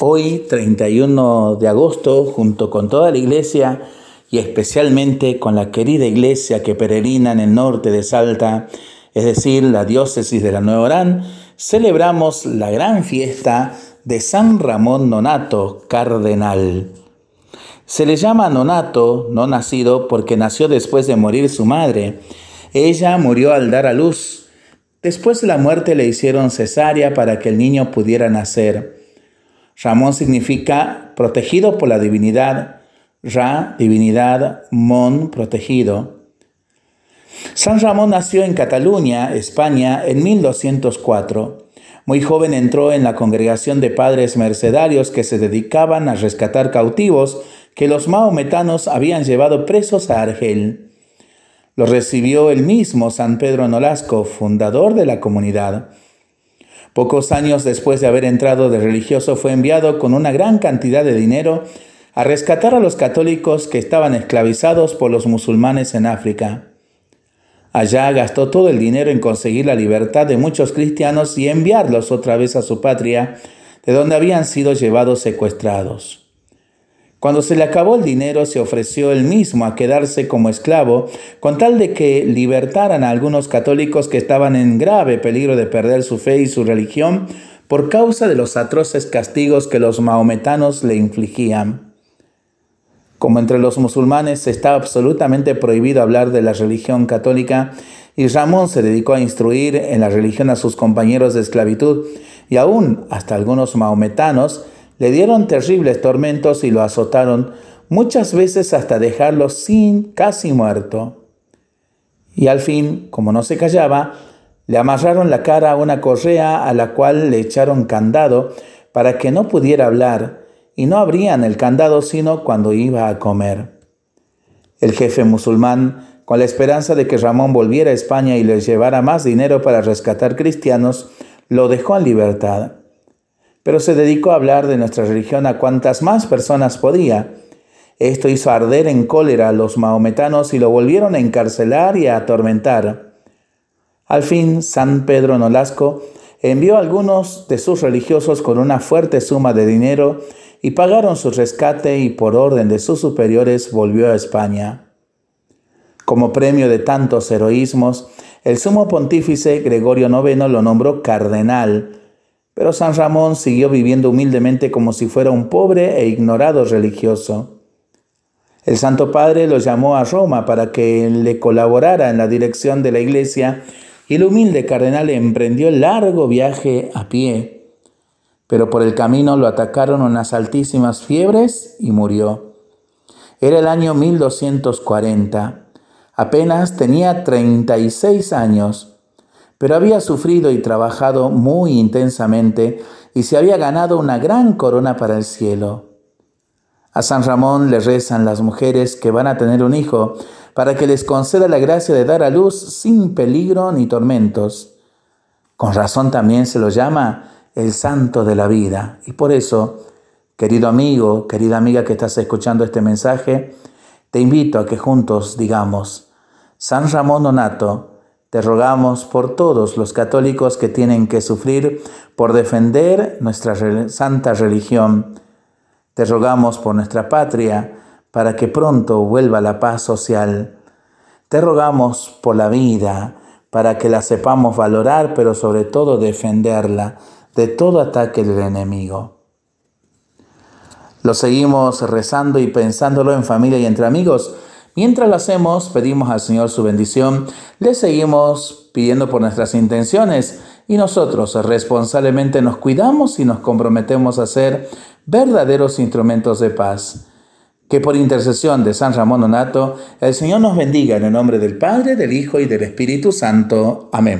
Hoy, 31 de agosto, junto con toda la iglesia y especialmente con la querida iglesia que peregrina en el norte de Salta, es decir, la diócesis de la Nueva Orán, celebramos la gran fiesta de San Ramón Nonato, cardenal. Se le llama Nonato, no nacido, porque nació después de morir su madre. Ella murió al dar a luz. Después de la muerte le hicieron cesárea para que el niño pudiera nacer. Ramón significa protegido por la divinidad, Ra, divinidad, Mon, protegido. San Ramón nació en Cataluña, España, en 1204. Muy joven entró en la congregación de padres mercedarios que se dedicaban a rescatar cautivos que los maometanos habían llevado presos a Argel. Lo recibió el mismo San Pedro Nolasco, fundador de la comunidad. Pocos años después de haber entrado de religioso fue enviado con una gran cantidad de dinero a rescatar a los católicos que estaban esclavizados por los musulmanes en África. Allá gastó todo el dinero en conseguir la libertad de muchos cristianos y enviarlos otra vez a su patria, de donde habían sido llevados secuestrados. Cuando se le acabó el dinero, se ofreció él mismo a quedarse como esclavo, con tal de que libertaran a algunos católicos que estaban en grave peligro de perder su fe y su religión por causa de los atroces castigos que los maometanos le infligían. Como entre los musulmanes está absolutamente prohibido hablar de la religión católica, y Ramón se dedicó a instruir en la religión a sus compañeros de esclavitud, y aún hasta algunos maometanos, le dieron terribles tormentos y lo azotaron muchas veces hasta dejarlo sin casi muerto. Y al fin, como no se callaba, le amarraron la cara a una correa a la cual le echaron candado para que no pudiera hablar, y no abrían el candado sino cuando iba a comer. El jefe musulmán, con la esperanza de que Ramón volviera a España y le llevara más dinero para rescatar cristianos, lo dejó en libertad pero se dedicó a hablar de nuestra religión a cuantas más personas podía. Esto hizo arder en cólera a los maometanos y lo volvieron a encarcelar y a atormentar. Al fin, San Pedro Nolasco envió a algunos de sus religiosos con una fuerte suma de dinero y pagaron su rescate y por orden de sus superiores volvió a España. Como premio de tantos heroísmos, el sumo pontífice Gregorio IX lo nombró cardenal, pero San Ramón siguió viviendo humildemente como si fuera un pobre e ignorado religioso. El Santo Padre lo llamó a Roma para que le colaborara en la dirección de la iglesia y el humilde cardenal emprendió el largo viaje a pie. Pero por el camino lo atacaron unas altísimas fiebres y murió. Era el año 1240. Apenas tenía 36 años pero había sufrido y trabajado muy intensamente y se había ganado una gran corona para el cielo. A San Ramón le rezan las mujeres que van a tener un hijo para que les conceda la gracia de dar a luz sin peligro ni tormentos. Con razón también se lo llama el santo de la vida. Y por eso, querido amigo, querida amiga que estás escuchando este mensaje, te invito a que juntos digamos, San Ramón Donato, te rogamos por todos los católicos que tienen que sufrir por defender nuestra santa religión. Te rogamos por nuestra patria para que pronto vuelva la paz social. Te rogamos por la vida para que la sepamos valorar, pero sobre todo defenderla de todo ataque del enemigo. Lo seguimos rezando y pensándolo en familia y entre amigos Mientras lo hacemos, pedimos al Señor su bendición, le seguimos pidiendo por nuestras intenciones y nosotros responsablemente nos cuidamos y nos comprometemos a ser verdaderos instrumentos de paz. Que por intercesión de San Ramón Donato, el Señor nos bendiga en el nombre del Padre, del Hijo y del Espíritu Santo. Amén.